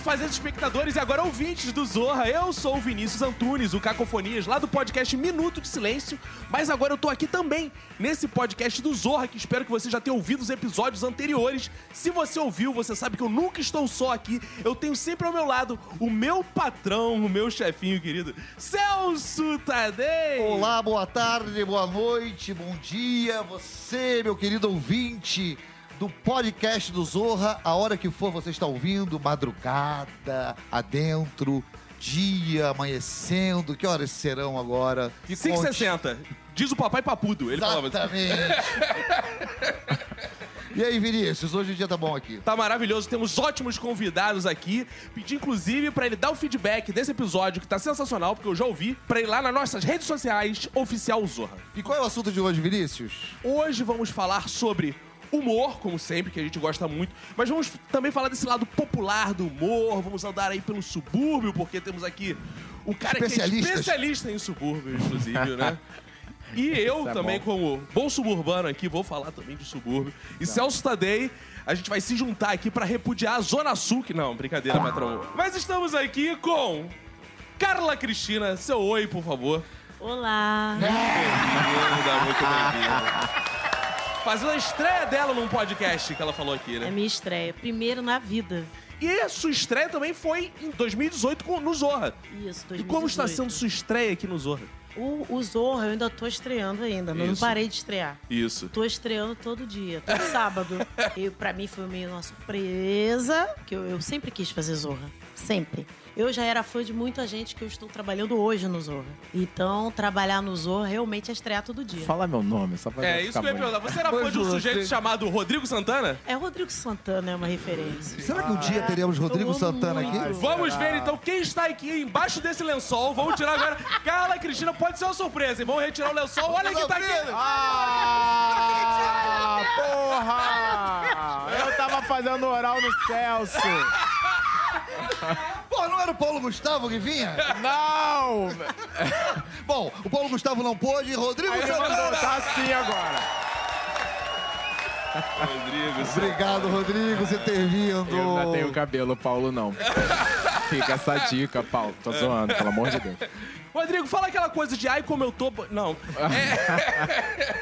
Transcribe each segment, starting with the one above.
fazeres espectadores e agora ouvintes do Zorra. Eu sou o Vinícius Antunes, o Cacofonias, lá do podcast Minuto de Silêncio. Mas agora eu tô aqui também, nesse podcast do Zorra, que espero que você já tenha ouvido os episódios anteriores. Se você ouviu, você sabe que eu nunca estou só aqui. Eu tenho sempre ao meu lado o meu patrão, o meu chefinho querido, Celso Tadei. Olá, boa tarde, boa noite, bom dia, você, meu querido ouvinte do podcast do Zorra, a hora que for você está ouvindo, madrugada, adentro, dia, amanhecendo, que horas serão agora? E 5,60. Diz o papai papudo. Ele falava assim. Exatamente. E aí, Vinícius, hoje o dia tá bom aqui. Tá maravilhoso, temos ótimos convidados aqui. Pedi inclusive pra ele dar o feedback desse episódio que tá sensacional, porque eu já ouvi, pra ir lá nas nossas redes sociais, oficial Zorra. E qual é o assunto de hoje, Vinícius? Hoje vamos falar sobre humor, como sempre, que a gente gosta muito, mas vamos também falar desse lado popular do humor, vamos andar aí pelo subúrbio, porque temos aqui um cara que é especialista em subúrbio, inclusive, né? E eu é também, bom. como bom suburbano aqui, vou falar também de subúrbio. E Celso Tadei, a gente vai se juntar aqui pra repudiar a Zona Sul, que não, brincadeira, patrão. Mas estamos aqui com Carla Cristina. Seu oi, por favor. Olá! Bem-vinda, muito bem-vinda. Fazendo a estreia dela num podcast que ela falou aqui, É né? minha estreia. Primeiro na vida. E a sua estreia também foi em 2018 com- no Zorra. Isso, 2018. E como está sendo sua estreia aqui no Zorra? O, o Zorra eu ainda tô estreando ainda. Não Isso. parei de estrear. Isso. Tô estreando todo dia, todo sábado. E pra mim foi meio uma surpresa, que eu, eu sempre quis fazer Zorra. Sempre. Eu já era fã de muita gente que eu estou trabalhando hoje no Zorra. Então, trabalhar no Zorra realmente é estrear todo dia. Fala meu nome, só pra É isso que eu ia perguntar. Você era fã de um sujeito chamado Rodrigo Santana? É Rodrigo Santana, é uma referência. Será que um dia teremos Rodrigo eu amo Santana aqui? Vamos ver então quem está aqui embaixo desse lençol. Vamos tirar agora. Carla e Cristina, pode ser uma surpresa, hein? Vamos retirar o lençol. Olha quem tá aqui. Ah, porra! Eu tava fazendo oral no Celso. Era o Paulo Gustavo que vinha? Não! Bom, o Paulo Gustavo não pôde, Rodrigo Aí ele mandou, Santana! tá assim agora. Rodrigo. Obrigado, Rodrigo, você ter vindo. Eu ainda tenho cabelo, Paulo não. Fica essa dica, Paulo. Tô zoando, pelo amor de Deus. Rodrigo, fala aquela coisa de ai como eu tô. Não. É...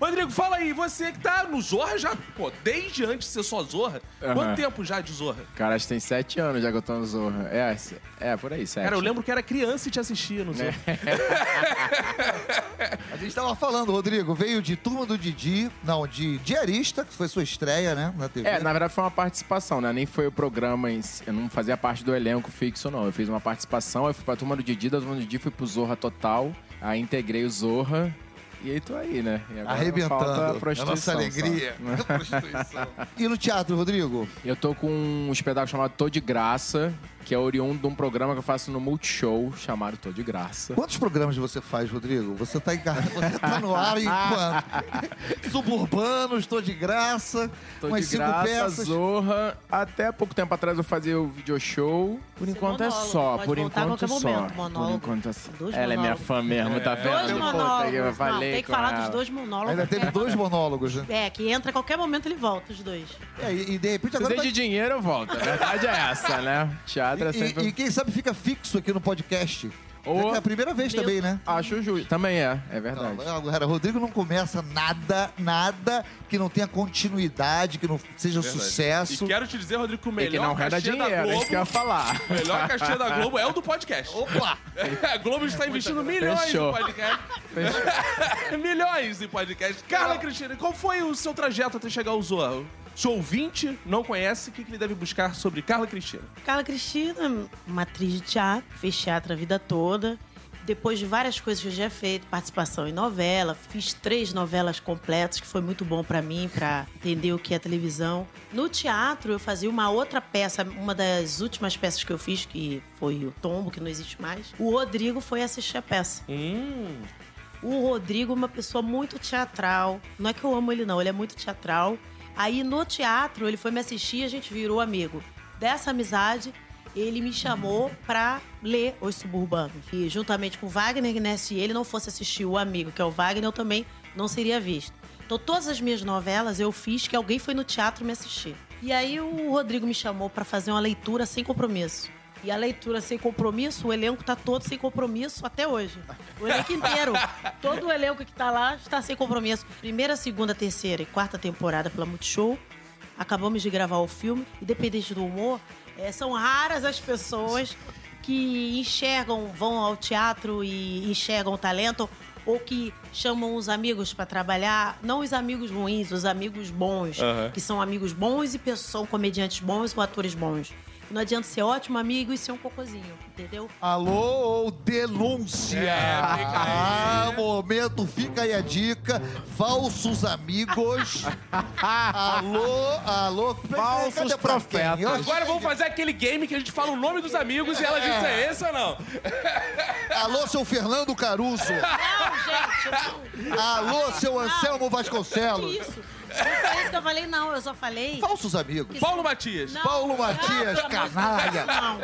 Rodrigo, fala aí, você que tá no Zorra já, pô, desde antes de ser só Zorra. Quanto Aham. tempo já de Zorra? Cara, acho que tem sete anos já que eu tô no Zorra. É, é por aí, sete. Cara, eu lembro que era criança e te assistia no Zorra. A gente tava falando, Rodrigo, veio de Turma do Didi, não, de Diarista, que foi sua estreia, né, na TV. É, na verdade foi uma participação, né? Nem foi o programa em si. Eu não fazia parte do elenco fixo, não. Eu fiz uma participação, eu fui pra turma do Didi, da turma do Didi fui pro Zorra Total. Aí integrei o Zorra. E aí tô aí, né? E agora Arrebentando. falta a a prostituição. nossa alegria. Prostituição. E no teatro, Rodrigo? Eu tô com um espetáculo chamado Tô de Graça, que é oriundo de um programa que eu faço no Multishow, chamado Tô de Graça. Quantos programas você faz, Rodrigo? Você tá, encar... você tá no ar em quanto? Suburbanos, estou de graça, Tô umas de cinco graça, peças. Zorra. Até pouco tempo atrás eu fazia o video show. Por Esse enquanto é monólogo, só, pode por enquanto qualquer só. momento, Por monólogo. enquanto é só. Dois Ela é minha monólogos. fã mesmo, tá vendo? Dois monólogos. Eu Não, falei tem que falar ela. dos dois monólogos. Ainda teve é- dois monólogos, né? É, que entra a qualquer momento ele volta, os dois. É, e, e de repente agora. Precisa vai- de dinheiro, eu volto. A verdade é essa, né? Teatro é E, sempre... e quem sabe fica fixo aqui no podcast. Ô. É a primeira vez Meu- também, né? Acho justo. Também é, é verdade. Não, agora, Rodrigo não começa nada, nada que não tenha continuidade, que não seja Verdade. sucesso. E quero te dizer, Rodrigo, que o E melhor que não renda cachê da dinheiro, é Globo, isso que eu ia falar. o melhor cachê da Globo é o do podcast. Opa! A Globo está investindo milhões Fechou. em podcast. milhões em podcast. Carla Cristina, qual foi o seu trajeto até chegar ao Zorro? Se o ouvinte não conhece, o que ele deve buscar sobre Carla Cristina? Carla Cristina, uma atriz de teatro, fez teatro a vida toda. Depois de várias coisas que eu já fiz, participação em novela, fiz três novelas completas, que foi muito bom pra mim, pra entender o que é televisão. No teatro, eu fazia uma outra peça, uma das últimas peças que eu fiz, que foi o Tombo, que não existe mais. O Rodrigo foi assistir a peça. Hum, O Rodrigo é uma pessoa muito teatral. Não é que eu amo ele, não, ele é muito teatral. Aí no teatro, ele foi me assistir a gente virou amigo. Dessa amizade, ele me chamou pra ler Os Suburbanos. E juntamente com Wagner, né, se ele não fosse assistir o amigo, que é o Wagner, eu também não seria visto. Então todas as minhas novelas eu fiz que alguém foi no teatro me assistir. E aí o Rodrigo me chamou pra fazer uma leitura sem compromisso. E a leitura sem compromisso, o elenco tá todo sem compromisso até hoje. O elenco inteiro. todo o elenco que tá lá está sem compromisso. Primeira, segunda, terceira e quarta temporada pela Multishow. Acabamos de gravar o filme. Independente do humor, é, são raras as pessoas que enxergam, vão ao teatro e enxergam o talento ou que chamam os amigos para trabalhar, não os amigos ruins, os amigos bons, Aham. que são amigos bons e pessoas, são comediantes bons ou atores bons. Não adianta ser ótimo amigo e ser um cocôzinho, entendeu? Alô, denúncia! É, fica aí. ah, momento, fica aí a dica. Falsos amigos. alô, alô. Falsos profetas. Agora vamos fazer aquele game que a gente fala o nome dos amigos e ela diz é esse ou não. Alô, seu Fernando Caruso. Não, gente, não. Alô, seu Anselmo Que Vasconcelos. isso? Não foi isso que eu falei, não. Eu só falei. Falsos amigos. Paulo Matias. Não, Paulo não, Matias, de canalha. Não.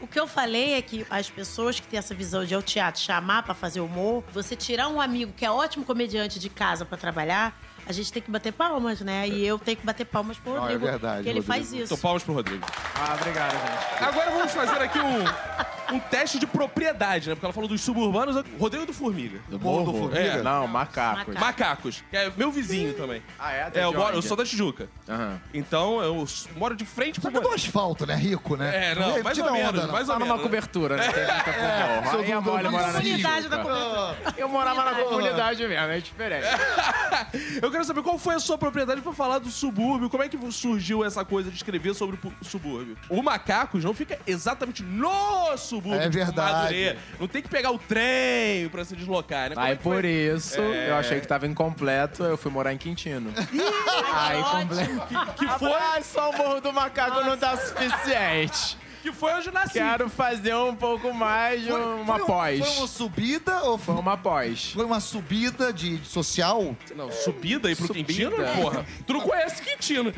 O que eu falei é que as pessoas que têm essa visão de ir ao teatro chamar pra fazer humor, você tirar um amigo que é ótimo comediante de casa pra trabalhar, a gente tem que bater palmas, né? E eu tenho que bater palmas pro Não, é Rodrigo. verdade, Que ele Rodrigo. faz isso. Então, palmas pro Rodrigo. Ah, obrigado, gente. Agora vamos fazer aqui um, um teste de propriedade, né? Porque ela falou dos suburbanos. Rodrigo do Formiga. Do Morro do? Formiga? É. Não, macacos. Macaco. Macacos. Que é meu vizinho também. Ah, é? É, eu, moro, eu sou da Tijuca. Aham. Então, eu s- moro de frente pro... Só que é do asfalto, né? Rico, né? É, não, mais tira ou onda, menos, não. mais ou Tá menos. numa cobertura, né? Tem muita cobertura. sou é do- mole do- morar na Comunidade da Tijuca. comunidade. Eu morava na Comunidade. comunidade mesmo, é diferente. Eu quero saber qual foi a sua propriedade pra falar do subúrbio. Como é que surgiu essa coisa de escrever sobre o subúrbio? O Macacos não fica exatamente no subúrbio. É tipo verdade. Madureira. Não tem que pegar o trem pra se deslocar, né? Como Aí é que foi? por isso, É. eu achei que tava incompleto, eu fui morar em Quintino. Aí completo. Que foi, Ah, só o Morro do Macaco não tá suficiente. Que foi onde eu nasci. Quero fazer um pouco mais de uma foi, um- pós. Foi uma subida ou Foi foi, uma pós. foi uma subida de, de social? Não, subida aí pro Subida? Quintino? Porra, tu não conhece Quintino.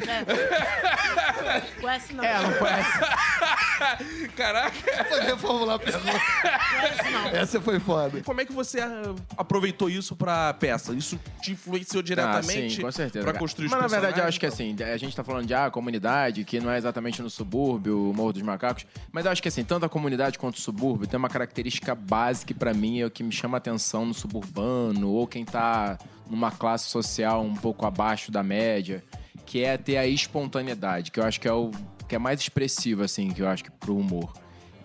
Conhece não. É, não conhece. Caraca. Foi reformular a pergunta. Conhece não. Essa foi foda. Como é que você ah, aproveitou isso pra peça? Isso te influenciou Ah, diretamente sim, com certeza. pra construir os Mas na verdade eu acho que assim, a gente tá falando de ah, comunidade, que não é exatamente no subúrbio, o Morro dos Macacos, mas eu acho que assim, tanto a comunidade quanto o subúrbio tem uma característica básica pra mim é o que me chama atenção no suburbano ou quem tá numa classe social um pouco abaixo da média, que é ter a espontaneidade, que eu acho que é o que é mais expressivo assim, que eu acho que pro humor.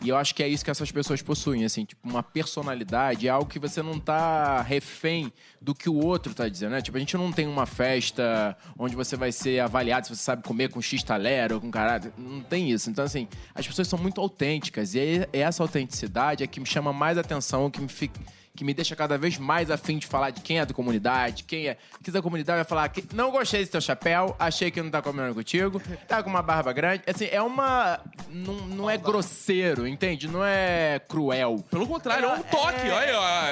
E eu acho que é isso que essas pessoas possuem, assim, tipo, uma personalidade, é algo que você não tá refém do que o outro tá dizendo, né? Tipo, a gente não tem uma festa onde você vai ser avaliado se você sabe comer com X talher ou com caralho. Não tem isso. Então, assim, as pessoas são muito autênticas. E essa autenticidade é que me chama mais atenção, que me fica que me deixa cada vez mais afim de falar de quem é da comunidade, quem é. Que da comunidade vai falar que não gostei desse teu chapéu, achei que não tá combinando contigo, tá com uma barba grande. Assim, é uma. Não, não é grosseiro, entende? Não é cruel. Pelo contrário, é um toque. Olha, ó.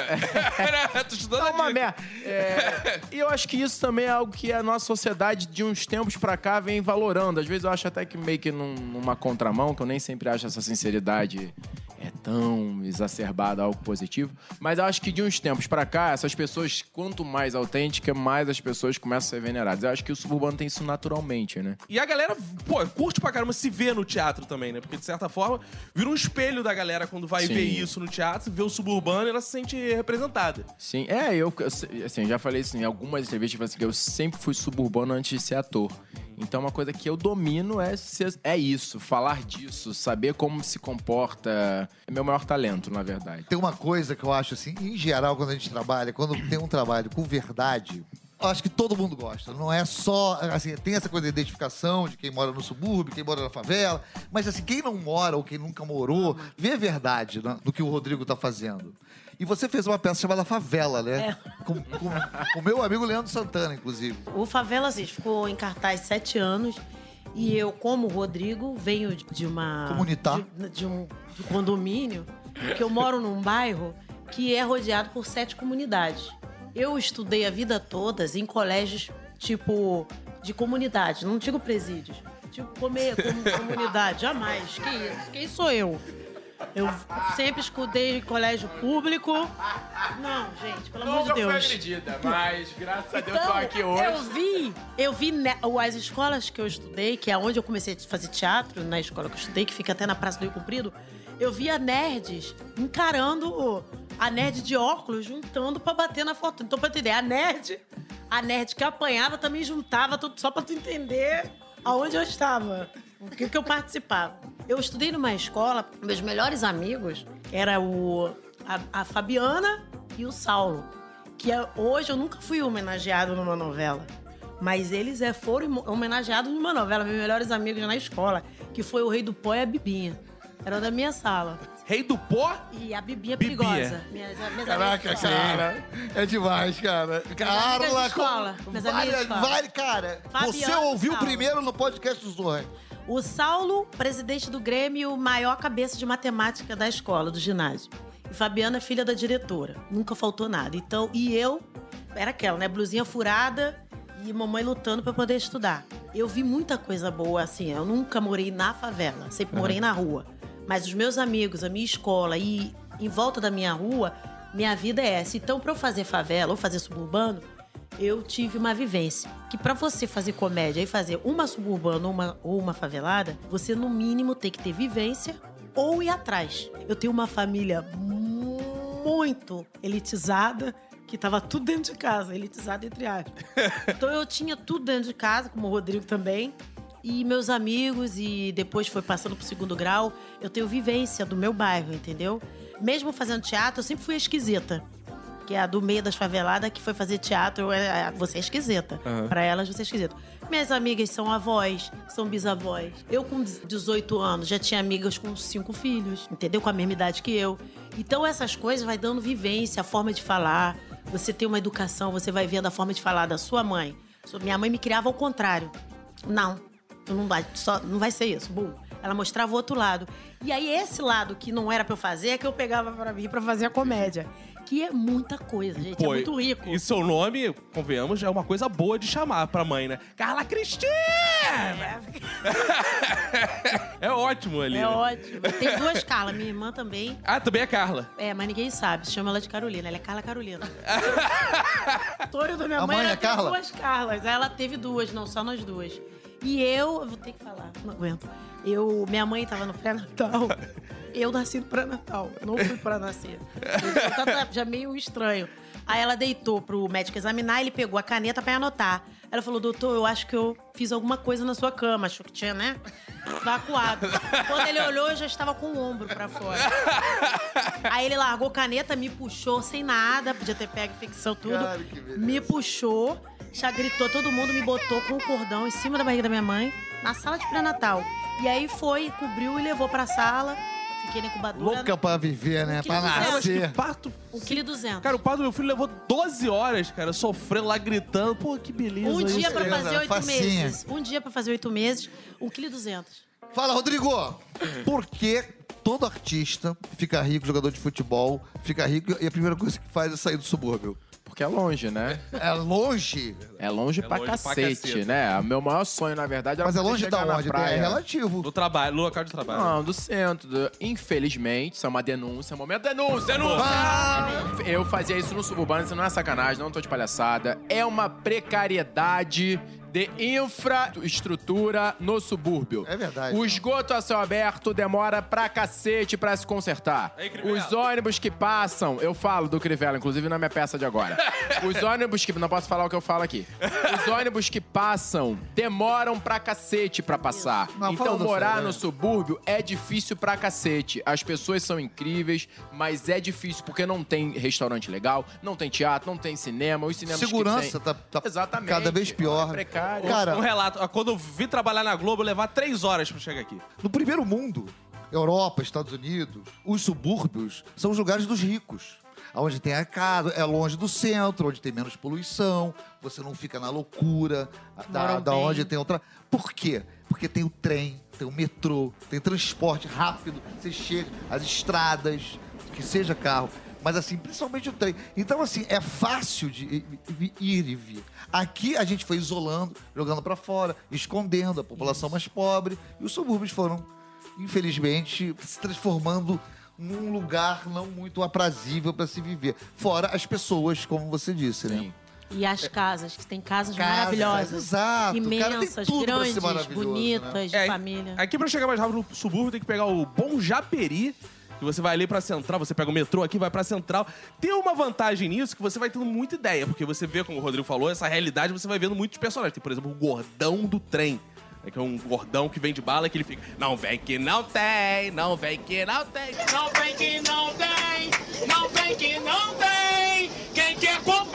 Tô É uma merda. É, e eu acho que isso também é algo que a nossa sociedade, de uns tempos pra cá, vem valorando. Às vezes eu acho até que meio que num- numa contramão, que eu nem sempre acho essa sinceridade é tão exacerbada, algo positivo. Mas eu acho que de uns tempos pra cá, essas pessoas, quanto mais autênticas, mais as pessoas começam a ser veneradas. Eu acho que o suburbano tem isso naturalmente, né? E a galera, pô, curte pra caramba se ver no teatro também, né? Porque, de certa forma, vira um espelho da galera quando vai Sim. ver isso no teatro, vê o suburbano e ela se sente representada. Sim, é, eu, eu, assim, já falei isso em algumas entrevistas, tipo assim, que eu sempre fui suburbano antes de ser ator. Então, uma coisa que eu domino é, é isso, falar disso, saber como se comporta. É meu maior talento, na verdade. Tem uma coisa que eu acho assim, em geral, quando a gente trabalha, quando tem um trabalho com verdade, eu acho que todo mundo gosta. Não é só, assim, tem essa coisa de identificação de quem mora no subúrbio, quem mora na favela, mas assim, quem não mora ou quem nunca morou, vê a verdade né, no que o Rodrigo tá fazendo. E você fez uma peça chamada Favela, né? Com, com- com o meu amigo Leandro Santana, inclusive. O Favela assim, ficou em cartaz sete anos. E eu, como Rodrigo, venho de uma. Comunitar. De, de um de um condomínio, que eu moro num bairro que é rodeado por sete comunidades. Eu estudei a vida toda em colégios, tipo, de comunidade, não digo presídios. Tipo, comer como comunidade, jamais. Que isso? Quem sou eu? Eu sempre escutei em colégio público. Não, gente, pelo amor de Nunca fui Deus. agredida, mas graças a Deus Então, tô aqui hoje. eu vi, eu vi ne- as escolas que eu estudei, que é onde eu comecei a fazer teatro, na escola que eu estudei, que fica até na Praça do Rio Comprido, eu via nerds encarando a nerd de óculos, juntando pra bater na foto. Então, pra entender, a nerd, a nerd que apanhava também juntava tudo só pra tu entender aonde eu estava, o que, que eu participava. Eu estudei numa escola, meus melhores amigos era o, a, a Fabiana e o Saulo que é- hoje eu nunca fui homenageado numa novela. Mas eles é, foram homenageados numa novela, meus melhores amigos na escola, que foi o Rei do Pó e a Bibinha. Era da minha sala. Rei do pó? E a Bibinha Bibinha. perigosa. Minhas, minhas Caraca, cara. É demais, cara. Carla, escola, com- várias, várias, cara. Fabiana você ouviu Saulo. primeiro no podcast do Zorra. O Saulo, presidente do Grêmio, maior cabeça de matemática da escola, do ginásio. E Fabiana, filha da diretora. Nunca faltou nada. Então, e eu, era aquela, né? Blusinha furada e mamãe lutando pra poder estudar. Eu vi muita coisa boa, assim. Eu nunca morei na favela, sempre morei na rua. Mas os meus amigos, a minha escola e em volta da minha rua, minha vida é essa. Então, pra eu fazer favela ou fazer suburbano, eu tive uma vivência. Que pra você fazer comédia e fazer uma suburbana ou uma, ou uma favelada, você no mínimo tem que ter vivência ou ir atrás. Eu tenho uma família muito elitizada, que tava tudo dentro de casa, elitizada entre aspas. Então eu tinha tudo dentro de casa, como o Rodrigo também. E meus amigos, e depois foi passando pro segundo grau, eu tenho vivência do meu bairro, entendeu? Mesmo fazendo teatro, eu sempre fui esquisita que é a do meio das faveladas, que foi fazer teatro, é, é, você é esquisita. Pra elas, você é esquisita. Minhas amigas são avós, são bisavós. Eu, com 18 anos, já tinha amigas com cinco filhos, entendeu? Com a mesma idade que eu. Então, essas coisas vai dando vivência, a forma de falar. Você tem uma educação, você vai vendo a forma de falar da sua mãe. Minha mãe me criava ao contrário. Não, tu não vai, só, não vai ser isso. Bum. Ela mostrava o outro lado. E aí, esse lado que não era pra eu fazer, é que eu pegava pra mim pra fazer a comédia. Que é muita coisa, gente. é muito rico. E seu nome, convenhamos, é uma coisa boa de chamar pra mãe, né? Carla Cristina! É, ótimo ali. É né? ótimo. Tem duas Carla, minha irmã também. Ah, também é Carla. É, mas ninguém sabe. Chama ela de Carolina. Ela é Carla Carolina. História da minha A mãe, mãe é tem Carla? duas Carlas. Ela teve duas, não, só nós duas. E eu, eu vou ter que falar, não aguento. Eu, minha mãe tava no pré-natal. Eu nasci no pré-natal. Eu não fui pra nascer. Tava já meio estranho. Aí ela deitou pro médico examinar, ele pegou a caneta pra anotar. Ela falou, doutor, eu acho que eu fiz alguma coisa na sua cama. Achou que tinha, né? Vacuado. Quando ele olhou, eu já estava com o ombro pra fora. Aí ele largou a caneta, me puxou sem nada, podia ter pego infecção, tudo. Cara, me puxou, já gritou, todo mundo me botou com o cordão em cima da barriga da minha mãe, na sala de pré-natal. E aí foi, cobriu e levou pra sala. Na incubadora. Louca pra viver, né? Pra nascer. parto. Um quilo e duzentos. Cara, o parto do meu filho levou 12 horas, cara, sofrendo lá, gritando. Pô, que beleza. Um dia isso. pra fazer oito facinha. meses. Um dia pra fazer oito meses, um quilo e duzentos. Fala, Rodrigo! Por que todo artista fica rico, jogador de futebol, fica rico e a primeira coisa que faz é sair do subúrbio? Porque é longe, né? É longe, É longe, É pra, longe pra cacete, cacete. né? O meu maior sonho, na verdade, era mas é longe da onde? praia. É relativo. No trabalho, no local de trabalho. Não, do centro. do- Infelizmente, isso é uma denúncia. Momento denúncia! Denúncia! Ah, Eu fazia isso no suburbano, isso não é sacanagem, não tô de palhaçada. É uma precariedade de infraestrutura no subúrbio. É verdade. O esgoto a céu aberto demora pra cacete pra se consertar. Os ônibus que passam, eu falo do Crivella, inclusive na minha peça de agora. Os ônibus que. Não posso falar o que eu falo aqui. Os ônibus que passam demoram pra cacete pra passar. Não, então, morar no né? subúrbio é difícil pra cacete. As pessoas são incríveis, mas é difícil porque não tem restaurante legal, não tem teatro, não tem cinema. Os cinemas que Segurança tem... tá, tá Exatamente. cada vez pior. É precário. Cara, Um relato. Quando eu vim trabalhar na Globo, eu levar três horas pra chegar aqui. no primeiro mundo, Europa, Estados Unidos, os subúrbios são os lugares dos ricos. Onde tem a casa, é longe do centro, onde tem menos poluição, você não fica na loucura da, da onde tem outra. Por quê? Porque tem o trem, tem o metrô, tem transporte rápido, você chega, as estradas, que seja carro. Mas assim, principalmente o trem. Então, assim, é fácil de ir e vir. Aqui a gente foi isolando, jogando pra fora, escondendo a população mais pobre. E os subúrbios foram infelizmente, se transformando num lugar não muito aprazível para se viver. Fora as pessoas, como você disse, né? Sim. E as casas, que tem casas Casas, maravilhosas. exato. O cara tem Imensas, grandes, bonitas, né? de É, família. Aqui pra chegar mais rápido no subúrbio tem que pegar o Bom Japeri, que você vai ali pra central, você pega o metrô aqui, vai pra central. Tem uma vantagem nisso que você vai tendo muita ideia, porque você vê, como o Rodrigo falou, essa realidade você vai vendo muitos personagens. Tem, por exemplo, o gordão do trem. né, Que é um gordão que vem de bala que ele fica. Não vem que não tem, não vem que não tem. Não vem que não tem, não vem que não tem. Quem quer comprar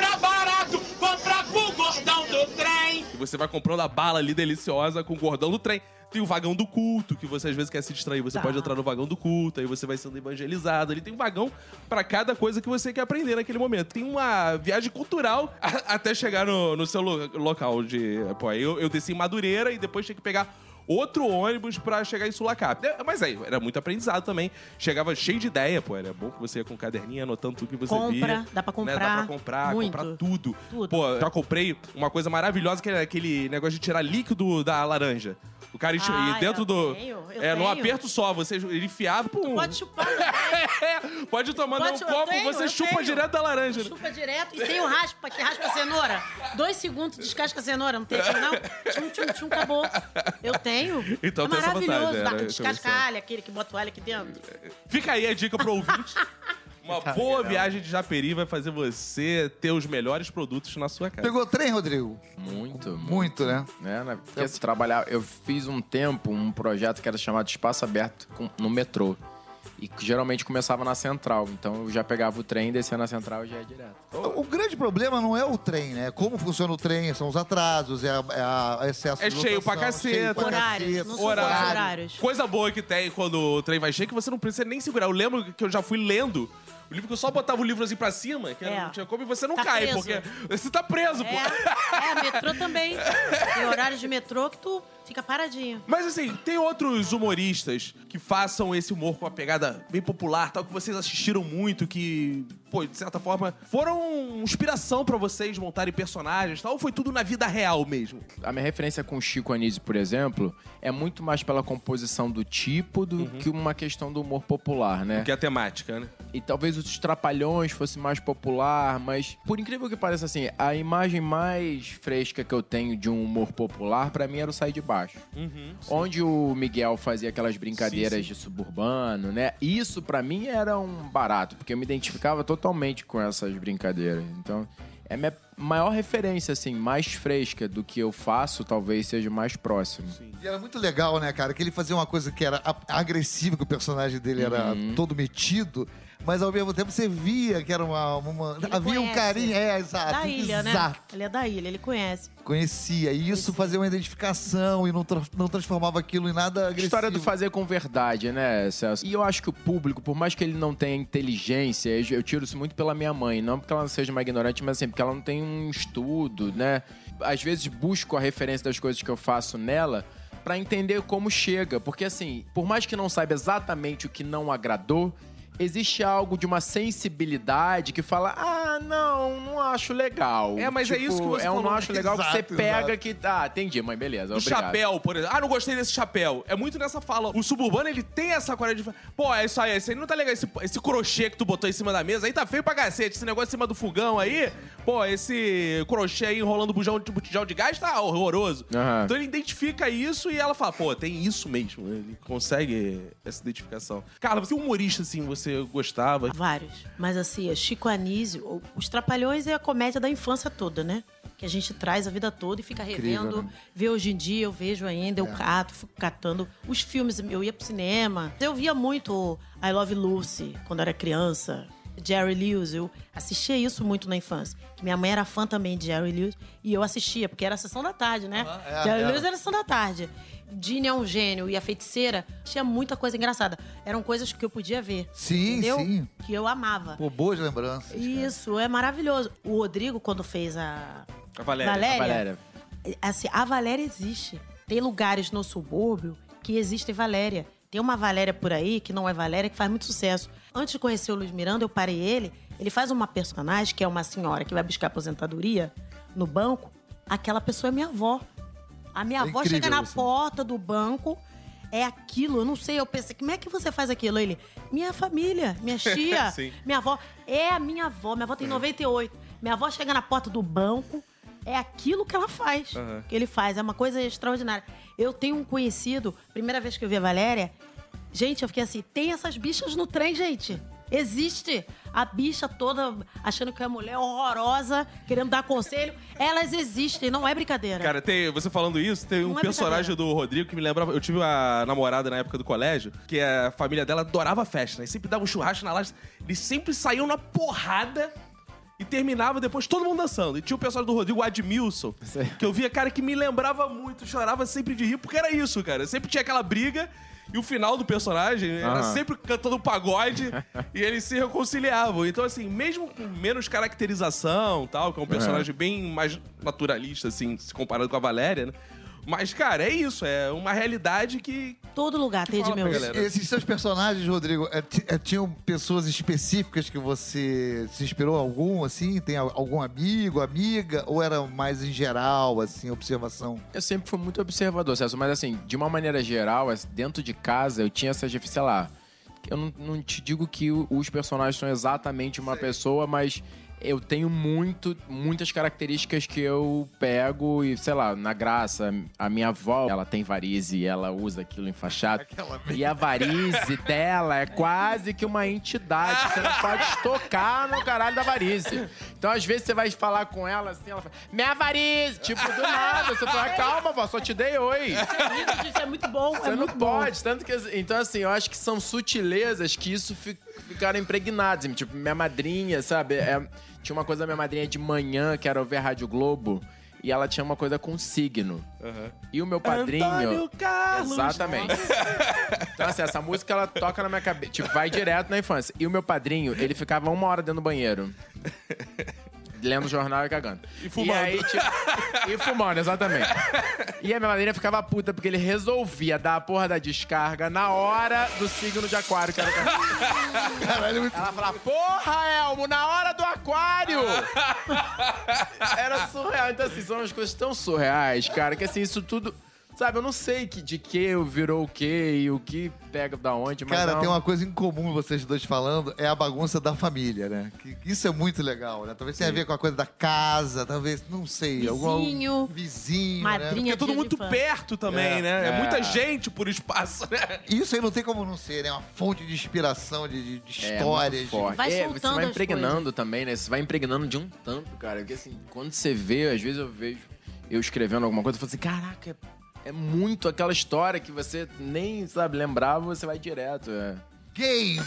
você vai comprando a bala ali deliciosa com o gordão do trem. Tem o vagão do culto, que você às vezes quer se distrair. Você Tá. pode entrar no vagão do culto, aí você vai sendo evangelizado. Ali tem um vagão pra cada coisa que você quer aprender naquele momento. Tem uma viagem cultural a- até chegar no, no seu lo- local de. Pô, aí eu, eu desci em Madureira e depois tinha que pegar outro ônibus pra chegar em Sulacap. É, Mas aí, era muito aprendizado também. Chegava cheio de ideia, pô. Era bom que você ia com um caderninho anotando tudo que você Compra, via. dá pra né? Dá comprar pra comprar, muito. comprar tudo. Tudo. Pô, já comprei uma coisa maravilhosa que é aquele negócio de tirar líquido da laranja. O cara enche- Ah, e dentro eu do. tenho, eu é, num tenho. aperto só, você ele enfiado, pum. Pode chupar. né? É, pode tomar Pode num chupar, copo, tenho, você chupa tenho. direto da laranja. Chupa direto. E tem o raspa, que raspa a cenoura. Dois segundos, descasca a cenoura. Não tem aquilo, não? Tchum, tchum, tchum, acabou. Eu tenho. Então é tem essa maravilhoso. vantagem, Dá- né? descasca Essa a alha, aquele que bota o alho aqui dentro. Fica aí a dica pro ouvinte. Uma boa viagem de Japeri vai fazer você ter os melhores produtos na sua casa. Pegou trem, Rodrigo? Muito, Muito, né? né? né? Porque se trabalhar, eu fiz um tempo um projeto que era chamado Espaço Aberto com- no metrô. E geralmente começava na central. Então eu já pegava o trem, descia na central e já ia direto. O, o grande problema não é o trem, né? Como funciona o trem, são os atrasos, é, a, é a excesso É de cheio pra lotação, caceta. cheio pra Horários, caceta. não são Horário. todos horários. Coisa boa que tem quando o trem vai cheio é que você não precisa nem segurar. Eu lembro que eu já fui lendo o livro que eu só botava o livro assim pra cima, que É. não tinha como, e você não Tá cai, preso. porque você tá preso, pô. É, é, metrô também. Tem horários de metrô que tu fica paradinho. Mas assim, tem outros humoristas que façam esse humor com uma pegada bem popular, tal, que vocês assistiram muito, que, pô, de certa forma, foram inspiração pra vocês montarem personagens, tal, ou foi tudo na vida real mesmo? A minha referência com o Chico Anísio, por exemplo, é muito mais pela composição do tipo do que uma questão do humor popular, né? Que é a temática, né? E talvez os Trapalhões fosse mais popular, mas por incrível que pareça, assim, a imagem mais fresca que eu tenho de um humor popular, pra mim, era o Sair de Baixo. Onde o Miguel fazia aquelas brincadeiras Sim, de suburbano, né? Isso, pra mim, era um barato, porque eu me identificava totalmente com essas brincadeiras. Então, é minha maior referência, assim, mais fresca do que eu faço, talvez seja mais próximo. E era muito legal, né, cara? Que ele fazia uma coisa que era agressiva, que o personagem dele era Uhum. todo metido, mas ao mesmo tempo você via que era uma. uma- Ele havia um conhece. carinho, é, exato. Da ilha, né? exato. Ele é da ilha, ele conhece. Conhecia. E isso fazia uma identificação e não, tra- não transformava aquilo em nada agressivo. História do fazer com verdade, né, Celso? E eu acho que o público, por mais que ele não tenha inteligência, eu eu tiro isso muito pela minha mãe, não porque ela seja uma ignorante, mas assim, porque ela não tem um estudo, né? Às vezes busco a referência das coisas que eu faço nela pra entender como chega, porque assim, por mais que não saiba exatamente o que não agradou, existe algo de uma sensibilidade que fala: "Ah, não, não acho legal". É, mas é isso que você é um falou. não acho legal que você Exato, pega exato. que ah, entendi, mãe, beleza, O obrigado. chapéu, por exemplo. Ah, não gostei desse chapéu. É muito nessa fala. O suburbano, ele tem essa qualidade de falar, pô, é isso aí, esse aí não tá legal. Esse, esse crochê que tu botou em cima da mesa aí tá feio pra cacete. Esse negócio em cima do fogão aí, pô, esse crochê aí enrolando o bujão de botijão de gás tá horroroso. Aham. Então ele identifica isso e ela fala, pô, tem isso mesmo. Ele consegue essa identificação. Carla, você é um humorista, assim, você gostava? Vários. Mas assim, é Chico Anísio, os Trapalhões é a comédia da infância toda, né? Que a gente traz a vida toda e fica Incrível, revendo. né? Vê hoje em dia, eu vejo ainda, eu cato, fico catando. Os filmes, eu ia pro cinema. Eu via muito I Love Lucy quando era criança. Jerry Lewis, eu assistia isso muito na infância. Minha mãe era fã também de Jerry Lewis e eu assistia, porque era a sessão da tarde, né? é, Jerry era. Lewis era a sessão da tarde. Ginny é um gênio e a feiticeira tinha muita coisa engraçada. Eram coisas que eu podia ver. Sim, entendeu? sim. Que eu amava. Pô, boas lembranças. cara. Isso, é maravilhoso. O Rodrigo, quando fez a A Valéria. Valéria, Valéria. assim, a Valéria existe. Tem lugares no subúrbio que existem Valéria. Tem uma Valéria por aí, que não é Valéria, que faz muito sucesso. Antes de conhecer o Luiz Miranda, eu parei ele. Ele faz uma personagem que é uma senhora que vai buscar aposentadoria no banco. Aquela pessoa é minha avó. A minha É avó chega na isso. porta do banco, é aquilo, eu não sei. Eu pensei, como é que você faz aquilo? Ele, minha família, minha tia, minha avó. É a minha avó, minha avó tem 98. Minha avó chega na porta do banco, é aquilo que ela faz. Aham. Que ele faz, é uma coisa extraordinária. Eu tenho um conhecido, primeira vez que eu vi a Valéria, gente, eu fiquei assim, tem essas bichas no trem, gente. Existe a bicha toda achando que é mulher horrorosa, querendo dar conselho. Elas existem, não é brincadeira. Cara, tem, você falando isso, tem um Não é personagem do Rodrigo que me lembrava. Eu tive uma namorada na época do colégio, que a família dela adorava festa, né? E sempre dava um churrasco na laje. Eles sempre saíam na porrada e terminava depois todo mundo dançando. E tinha o pessoal do Rodrigo Admilson, que eu via, cara, que me lembrava muito, chorava sempre de rir, porque era isso, cara. Sempre tinha aquela briga. E o final do personagem era Aham. sempre cantando pagode e eles se reconciliavam. Então, assim, mesmo com menos caracterização tal, que é um personagem bem mais naturalista, assim, se comparado com a Valéria, né? Mas, cara, é isso. É uma realidade que. Todo lugar tem fala pra Edmilson. galera. Esses seus personagens, Rodrigo, é, é, tinham pessoas específicas que você se inspirou algum, assim? Tem al- algum amigo, amiga? Ou era mais em geral, assim, observação? Eu sempre fui muito observador, Celso, mas assim, de uma maneira geral, dentro de casa, eu tinha essa, sei lá, eu não, não te digo que os personagens são exatamente uma pessoa, mas eu tenho muito, muitas características que eu pego e, sei lá, na graça, a minha avó, ela tem varize e ela usa aquilo enfaixado. E a varize dela é quase que uma entidade. Você não pode tocar no caralho da varize. Então, às vezes, você vai falar com ela assim, ela fala, minha varize! Tipo, do nada. Você fala, calma, vó, só te dei oi. Isso é muito bom, Você é não muito bom. pode. Tanto que, então, assim, eu acho que são sutilezas que isso fi- ficaram impregnadas. Tipo, minha madrinha, sabe? É, tinha uma coisa da minha madrinha de manhã, que era ouvir a Rádio Globo. E ela tinha uma coisa com signo. E o meu padrinho. Antônio Carlos. Exatamente. Então, assim, essa música ela toca na minha cabeça. Tipo, vai direto na infância. E o meu padrinho, ele ficava uma hora dentro do banheiro. Lendo jornal e cagando. E fumando. E aí, tipo, e fumando, exatamente. E a minha madrinha ficava puta porque ele resolvia dar a porra da descarga na hora do signo de aquário que era o. Caralho, muito Ela falava, porra, Elmo, na hora do aquário! Era surreal. Então, assim, são umas coisas tão surreais, cara, que assim, isso tudo. Sabe, eu não sei que, de que virou o que e o que pega da onde, mas. Cara, não... tem uma coisa em comum vocês dois falando, é a bagunça da família, né? Que, que isso é muito legal, né? Talvez tenha a ver com a coisa da casa, talvez, não sei. Vizinho. algum vizinho, né? Madrinha. Porque é tudo de muito perto também, É, né? É é. muita gente por espaço, né? Isso aí não tem como não ser, né? Uma fonte de inspiração, de, de- de É, histórias. muito forte. Vai é, soltando você vai as impregnando também, né? Você vai impregnando de um tanto, cara. Porque assim, quando você vê, às vezes eu vejo eu escrevendo alguma coisa, eu falo assim, caraca, é, muito aquela história que você nem, sabe, lembrava, você vai direto. É. Game,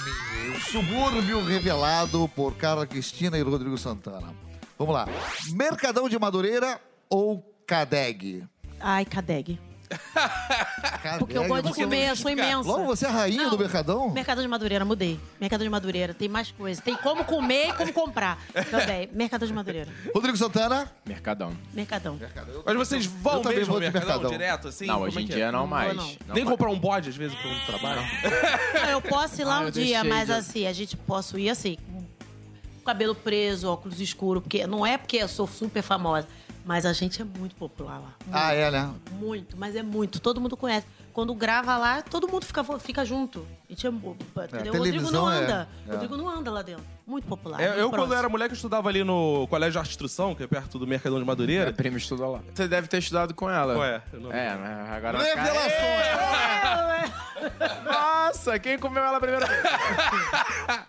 o subúrbio revelado por Carla Cristina e Rodrigo Santana. Vamos lá. Mercadão de Madureira ou Cadeg? Ai, Cadeg. Porque eu gosto de comer, eu sou imensa. Logo, você é a rainha Não. do Mercadão? Mercado de Madureira, mudei. Mercado de Madureira, tem mais coisas. Tem como comer e como comprar. Também. Mercado de Madureira. Rodrigo Santana? Mercadão. Mercadão. Mas vocês vão Eu também mesmo vou ao de Mercadão, Mercadão. direto, assim? não, Como hoje é em que é? dia não Não mais. não. Não Nem mais. comprar um bode, às vezes, pelo trabalho. Não, eu posso ir lá Ah, um eu dia, deixei mas de- assim, a gente posso ir assim, com cabelo preso, óculos escuros, porque não é porque eu sou super famosa, mas a gente é muito popular lá. Muito, Ah, é, né? muito, mas é muito. Todo mundo conhece. Quando grava lá, todo mundo fica, fica junto. A gente é, entendeu? o Rodrigo não é- anda. é. O Rodrigo não anda lá dentro. Muito popular. É, muito eu, quando próximo. era mulher, que eu estudava ali no Colégio de Arte e Instrução, que é perto do Mercadão de É, Madureira. primo estuda lá. Você deve ter estudado com ela. Qual é? Eu não- É, agora... Revelações! Nossa, quem comeu ela primeiro?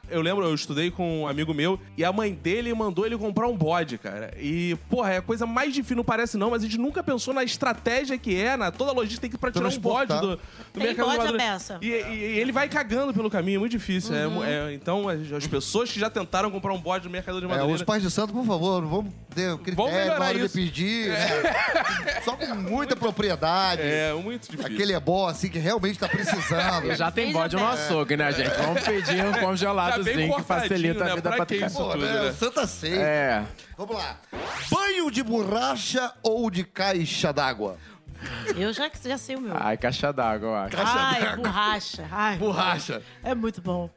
Eu lembro, eu estudei com um amigo meu e a mãe dele mandou ele comprar um bode, cara. E, porra, é a coisa mais difícil, não parece não, mas a gente nunca pensou na estratégia que é, na toda a logística tem que pra tirar um bode Transportar. do, do Tem mercado bode de a peça. E, e- e ele vai cagando pelo caminho, é muito difícil. é Uhum. é, então, as, as pessoas que já tentaram comprar um bode no mercado de É, Madureira... os pais de santo, por favor, não vamos ter critério melhorar na hora isso. de pedir, né? Só com muita propriedade. É, muito difícil. Aquele é bom, assim, que realmente tá precisando. Já tem bode no açougue, né, gente? Vamos pedir um bem congeladozinho que cortadinho, facilita né? a vida Pra pra que tu. isso? Tudo, né? né? Santa Ceia. É. Vamos lá. Banho de borracha ou de caixa d'água? Eu já, já sei o meu. Ai, caixa d'água, eu acho. Ai, borracha. Ai, Borracha. É muito bom.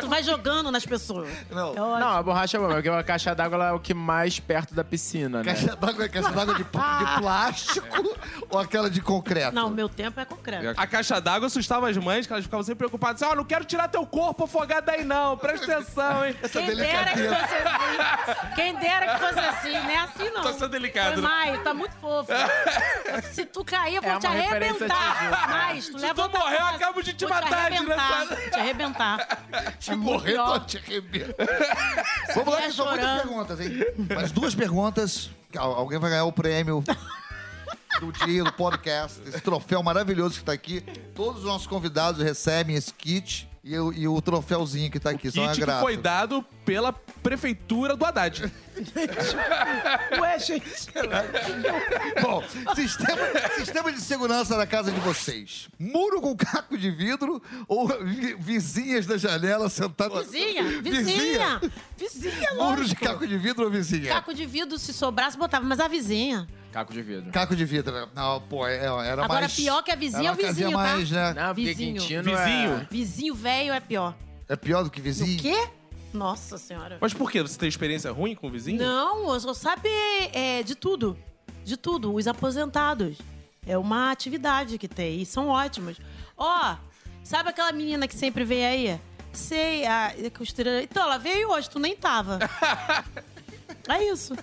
tu vai jogando nas pessoas. Não. É ótimo. Não, a borracha é boa, porque a caixa d'água ela é o que mais perto da piscina, né? Caixa d'água é caixa d'água de, de plástico ou aquela de concreto? Não, o meu tempo é concreto. A caixa d'água assustava as mães, que elas ficavam sempre preocupadas. Ó, não quero tirar teu corpo afogado daí não, presta atenção, hein? Essa Quem dera que delicadeza. fosse assim. Quem dera que fosse assim. Não é assim, não. Tô sendo delicado, Foi né? Maio, tá muito fofo. Se tu cair, eu vou É te arrebentar. Mas, tu Se leva tu morrer, eu acabo de te Vou matar, arrebentar, desgraçado. Vou te arrebentar. Se É morrer, tô te arrebento. Vamos lá, que são muitas perguntas, hein? Mas duas perguntas. Al- Alguém vai ganhar o prêmio do dia do podcast. Esse troféu maravilhoso que tá aqui. Todos os nossos convidados recebem esse kit e, o- e o troféuzinho que tá aqui. São Kit que foi dado pela prefeitura do Haddad. Ué, gente. Bom, sistema, sistema de segurança na casa de vocês. Muro com caco de vidro ou vi- vizinhas da janela sentadas... Vizinha, vizinha. Vizinha, Muro de caco de vidro ou vizinha? Caco de vidro, se sobrasse, botava. Mas a vizinha. Caco de vidro. Caco de vidro. né? Não, pô, é- era Agora, mais... pior que a vizinha era é o uma casinha vizinho, tá? mais, né? Não, porque Vizinho. Quintino Vizinho. É... Vizinho velho é pior. É pior do que O vizinho? quê? Nossa senhora. Mas por quê? Você tem experiência ruim com o vizinho? Não, eu só sabe é, de tudo. De tudo. Os aposentados. É uma atividade que tem. E são ótimos. Ó, sabe aquela menina que sempre vem aí? Sei, a a costureira. Então, ela veio hoje, tu nem tava. é isso.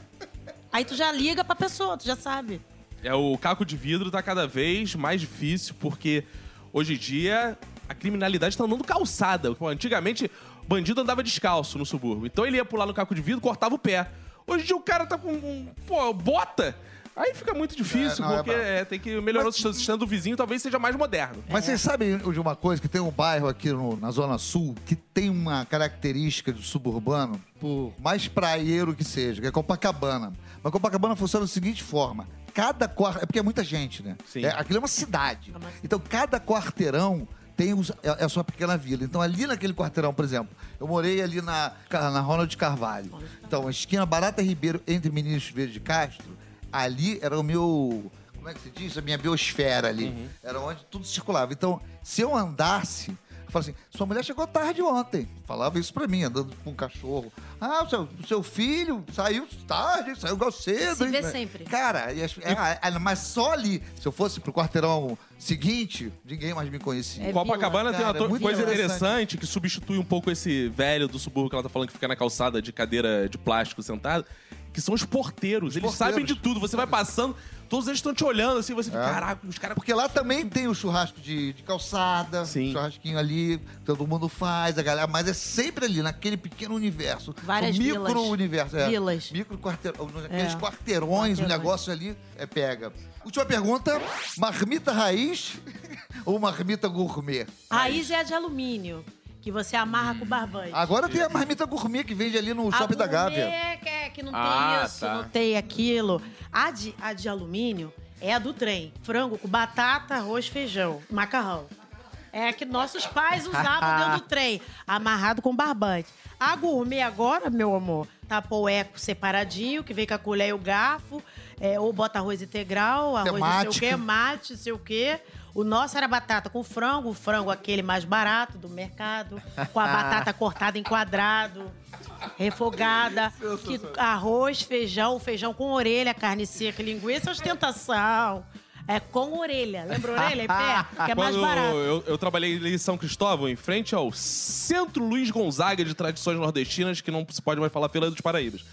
Aí tu já liga pra pessoa, tu já sabe. É, o caco de vidro tá cada vez mais difícil, porque hoje em dia a criminalidade tá andando calçada. Antigamente, bandido andava descalço no subúrbio. Então ele ia pular no caco de vidro, cortava o pé. Hoje em dia o cara tá com, pô, bota. Aí fica muito difícil, É, não, é porque brabo. é, tem que melhorar o sistema do vizinho, talvez seja mais moderno. Mas vocês sabem de uma coisa, que tem um bairro aqui no- na Zona Sul que tem uma característica do suburbano, por mais praieiro que seja, que é Copacabana. Mas Copacabana funciona da seguinte forma. Cada quarto... É porque é muita gente, né? Sim. É, aquilo é uma cidade. É uma- Então, cada quarteirão tem os- é é a sua pequena vila. Então, ali naquele quarteirão, por exemplo, eu morei ali na, na Ronald Carvalho. Então, a esquina Barata Ribeiro, entre Ministros Verde de Castro, ali era o meu... Como é que se diz? A minha biosfera ali. Era onde tudo circulava. Então, se eu andasse... Eu falava assim, sua mulher chegou tarde ontem. Falava isso pra mim, andando com um cachorro. Ah, o seu, seu filho saiu tarde, saiu igual cedo. Se hein?" vê sempre. Cara, e as- é, é, mas só ali. Se eu fosse pro quarteirão seguinte, ninguém mais me conhecia. É Copacabana vila. tem uma Cara, muito coisa interessante. interessante que substitui um pouco esse velho do subúrbio que ela tá falando que fica na calçada de cadeira de plástico sentado, que são os porteiros. Eles porteiros. sabem de tudo. Você vai passando, todos eles estão te olhando assim, você fica, É. caraca, os caras. Porque lá também tem o churrasco de, de calçada, Sim. churrasquinho ali, todo mundo faz, a galera, mas é sempre ali, naquele pequeno universo. Várias o micro vilas. universo. É, Vilas. Micro quarteirão, aqueles É. quarteirões, o Quarteirões. negócio ali é pega. Última pergunta: marmita raiz ou marmita gourmet? Raiz é a de alumínio, que você amarra com barbante. Agora tem a marmita gourmet que vende ali no A shopping da Gávea. Que, é- não tem Ah, isso, tá. não tem aquilo. A de, a de alumínio é a do trem. Frango com batata, arroz, feijão, macarrão. É a que nossos pais usavam dentro do trem, amarrado com barbante. A gourmet agora, meu amor, tá eco separadinho, que vem com a colher e o garfo, é, ou bota arroz integral, arroz não sei o quê, mate, não sei o quê. O nosso era batata com frango, o frango aquele mais barato do mercado, com a batata cortada em quadrado, refogada, que, arroz, feijão, feijão com orelha, carne seca, linguiça, ostentação. É com orelha. Lembra orelha e pé? Que é mais Quando barato. eu, eu trabalhei ali em São Cristóvão, em frente ao Centro Luiz Gonzaga de Tradições Nordestinas, que não se pode mais falar Feira dos Paraíbas.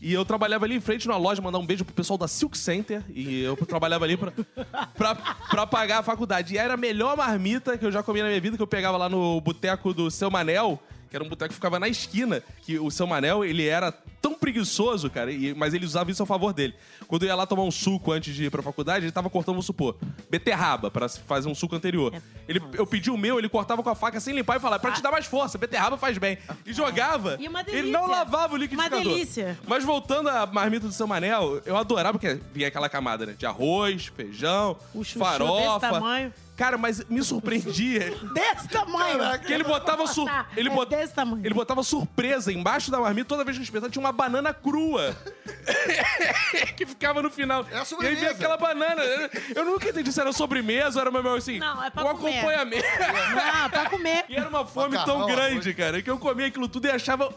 E eu trabalhava ali em frente numa loja, mandar um beijo pro pessoal da Silk Center. E eu trabalhava ali pra, pra, pra pagar a faculdade. E era a melhor marmita que eu já comi na minha vida, que eu pegava lá no boteco do Seu Manel, que era um boteco que ficava na esquina. Que o Seu Manel, ele era tão preguiçoso, cara, e- mas ele usava isso a favor dele. Quando eu ia lá tomar um suco antes de ir pra faculdade, ele tava cortando, vamos supor, beterraba pra se fazer um suco anterior. Ele, eu pedi o meu, ele cortava com a faca sem limpar e falava, pra te dar mais força, beterraba faz bem. E jogava. E uma Ele não lavava o liquidificador. Uma delícia. Mas voltando à marmita do seu Manel, eu adorava, porque vinha aquela camada, né? De arroz, feijão, O farofa. desse tamanho. Cara, mas me surpreendia. Desse tamanho. Que ele botava sur... Ele, é bot- desse tamanho. ele botava surpresa embaixo da marmita, toda vez que eu espetava tinha uma banana crua. que ficava no final. É a e aí sobremesa. vinha aquela banana. Eu nunca entendi se era sobremesa ou era meu assim. Não, é pra um comer. acompanhamento. Não, pra comer. E era uma fome Macarrão, tão grande, cara, que eu comia aquilo tudo e achava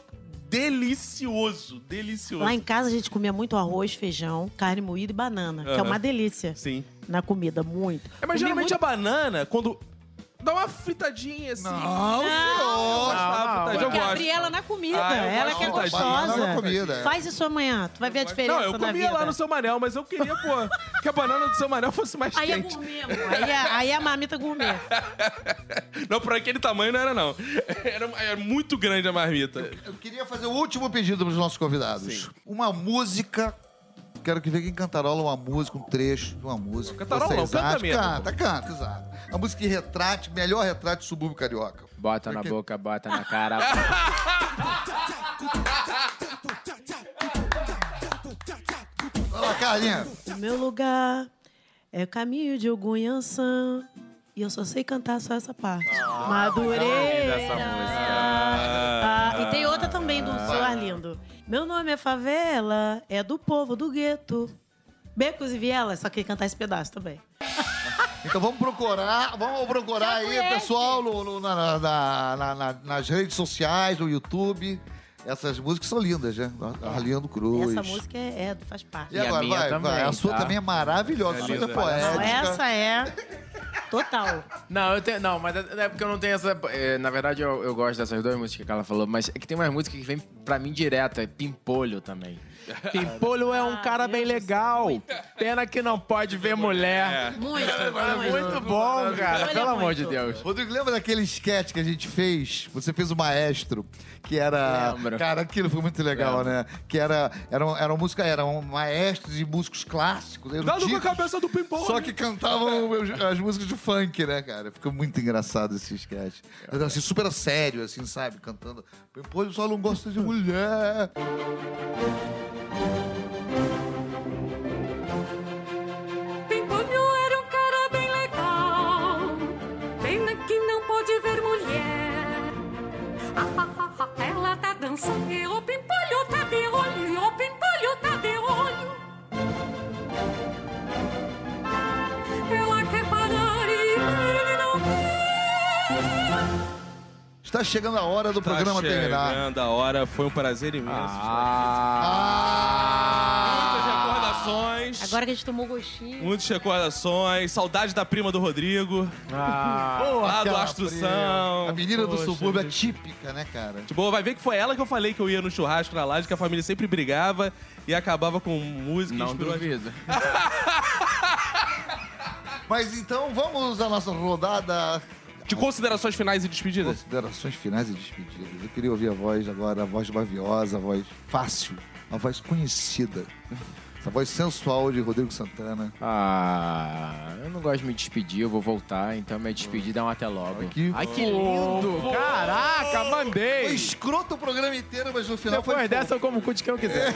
delicioso, delicioso. Lá em casa a gente comia muito arroz, feijão, carne moída e banana, que é uma delícia Sim. na comida, muito. É, mas Comia geralmente muito- a banana, quando dá uma fritadinha assim. Não, senhor. Não, não, eu Tem que gosto. abrir ela na comida. Ah, eu ela gosto que é de. Banana gostosa. na comida, é. Faz isso amanhã. Tu vai ver a diferença Não, eu na comia vida. lá no seu Manel, mas eu queria, pô, que a banana do seu Manel fosse mais Aí é quente. gourmet, amor. Aí é, aí é a marmita gourmet. Não, por aquele tamanho não era, não. Era, era muito grande a marmita. Eu queria fazer o último pedido para os nossos convidados. Sim. Uma música. Quero que venha quem cantarola uma música, um trecho de uma música. Cantarola não, canta acham? mesmo. Canta, canta, exato. Uma música que retrate, melhor retrate o subúrbio carioca. Bota na boca, bota na cara. Olha lá, Carlinha. O meu lugar é o caminho de Ogunhançã. E eu só sei cantar só essa parte. Madureira. dessa música. Ah, e tem outra também do Seu Arlindo. Meu nome é Favela, é do povo do gueto. Becos e vielas, só que cantar esse pedaço também. Então vamos procurar, vamos procurar aí, pessoal, no- no- na- na- na- nas redes sociais, no YouTube. Essas músicas são lindas, né? Arlindo Cruz. Essa música é, é, faz parte. E E a agora, minha vai, também, vai. A sua tá? também é maravilhosa, É super linda. poética. Não, essa é total. Não, eu tenho, não, mas é é porque eu não tenho essa. é, na verdade, eu, eu gosto dessas duas músicas que ela falou, mas é que tem umas músicas que vem pra mim direto, é Pimpolho também. Pimpolho é um cara bem legal. Pena que não pode ver mulher. Muito, É muito. muito bom, cara. Pelo amor de Deus. Rodrigo, lembra daquele sketch que a gente fez? Você fez o maestro, que era. Lembro. Cara, aquilo foi muito legal, Lembro. né? Que era. Era, era uma música, eram maestros e músicos clássicos. Dado com a eruditos, cabeça do pimpão. Só que cantavam os- as músicas de funk, né, cara? Ficou muito engraçado esse sketch. Assim, super sério, assim, sabe? Cantando. Pô, só não gosta de mulher. Pimpolho era um cara bem legal. Pena que não pode ver mulher. Ah, ah, ah, ah, ela tá dançando e o pimpolho Está chegando a hora do Tá programa terminar. chegando a hora, foi um prazer imenso. Ah. Muitas recordações. Agora que a gente tomou gostinho. Muitas recordações. Saudade da prima do Rodrigo. Ah. Lá do Astrução. A menina do Poxa, subúrbio é típica, né, cara? Tipo, vai ver que foi ela que eu falei que eu ia no churrasco na laje, que a família sempre brigava e acabava com música e Não duvido. Mas então vamos à nossa rodada. De considerações finais e despedidas. Considerações finais e despedidas. Eu queria ouvir a voz agora, a voz maviosa, a voz fácil, a voz conhecida. Essa voz sensual de Rodrigo Santana. Ah, eu não gosto de me despedir, eu vou voltar, então minha despedida é um até logo. Ai, que Ai, que lindo! Caraca, Foi mandei! escroto o programa inteiro, mas no final Depois foi dessa eu como o cu de quem eu quiser.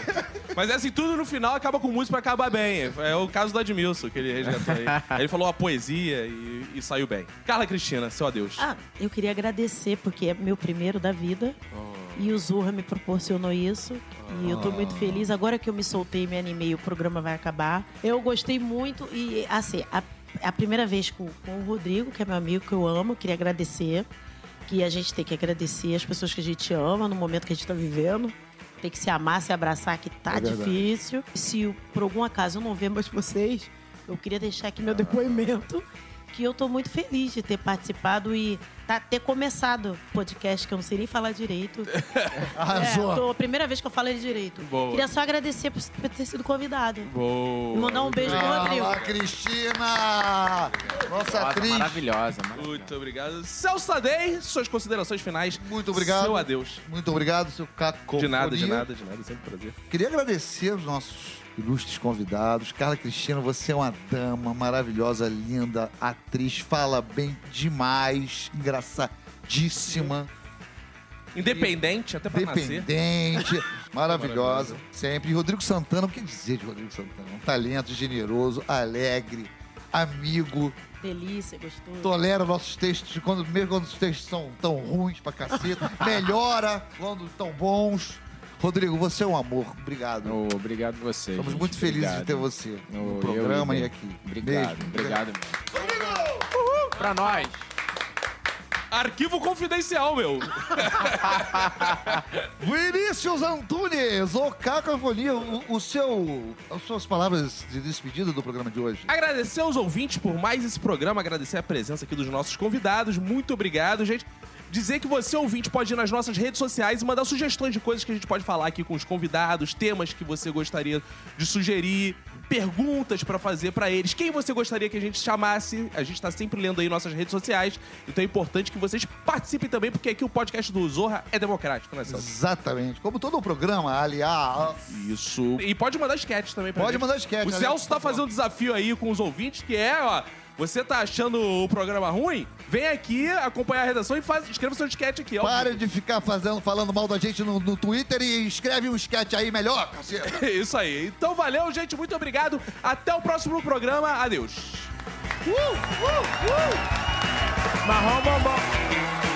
Mas é assim, tudo no final acaba com música pra acabar bem. É o caso do Admilson, que ele resgatou aí. Ele falou a poesia e, e saiu bem. Carla Cristina, seu adeus. Ah, eu queria agradecer, porque é meu primeiro da vida. E o Zurra me proporcionou isso. E eu tô muito feliz. Agora que eu me soltei, me animei, o programa vai acabar. Eu gostei muito e, assim, a, a primeira vez com, com o Rodrigo, que é meu amigo, que eu amo, queria agradecer. Que a gente tem que agradecer as pessoas que a gente ama no momento que a gente tá vivendo. Tem que se amar, se abraçar, que tá É difícil. Se por algum acaso eu não ver mais vocês, eu queria deixar aqui meu depoimento que eu tô muito feliz de ter participado e tá, ter começado o podcast, que eu não sei nem falar direito. Arrasou. É, tô, primeira vez que eu falo ele direito. Boa. Queria só agradecer por, por ter sido convidado. Boa. E mandar um beijo pro Rodrigo. Fala, Cristina! Nossa Nossa, atriz. maravilhosa, maravilhosa. Muito obrigado. Celso Tadei, suas considerações finais. Muito obrigado. Seu adeus. Muito obrigado, seu Caco. De nada, de nada, de nada. Sempre um prazer. Queria agradecer os nossos ilustres convidados. Carla Cristina, você é uma dama maravilhosa, linda, atriz, fala bem demais, engraçadíssima, Independente, até pra nascer. dependente, maravilhosa, sempre. E Rodrigo Santana, o que dizer de Rodrigo Santana? Um talento generoso, alegre, amigo, Delícia, gostoso. tolera nossos textos, quando, mesmo quando os textos são tão ruins pra caceta, melhora quando estão bons. Rodrigo, você é um amor. Obrigado. Oh, obrigado você. Gente. muito felizes Obrigado. de ter você Oh, no eu programa e aqui. Obrigado, Beijo. obrigado mesmo. Pra nós. Arquivo confidencial, meu. Vinícius Antunes, o Cacofonia, o, o seu, as suas palavras de despedida do programa de hoje. Agradecer aos ouvintes por mais esse programa, agradecer a presença aqui dos nossos convidados. Muito obrigado, gente. Dizer que você, ouvinte, pode ir nas nossas redes sociais e mandar sugestões de coisas que a gente pode falar aqui com os convidados, temas que você gostaria de sugerir, perguntas pra fazer pra eles, quem você gostaria que a gente chamasse. A gente tá sempre lendo aí nossas redes sociais, então é importante que vocês participem também, porque aqui o podcast do Zorra é democrático, né, Celso? Exatamente. Como todo o programa, aliás. Isso. E pode mandar sketch também pra Pode gente. mandar sketch, O? Celso tá fazendo um desafio aí com os ouvintes, que é, ó... Você tá achando o programa ruim? Vem aqui acompanhar a redação e faz, escreva seu sketch aqui. ó. Pare de ficar fazendo, falando mal da gente no, no Twitter e escreve um sketch aí melhor, caceta. Isso aí. Então valeu, gente. Muito obrigado. Até o próximo programa. Adeus. Marrom bombom.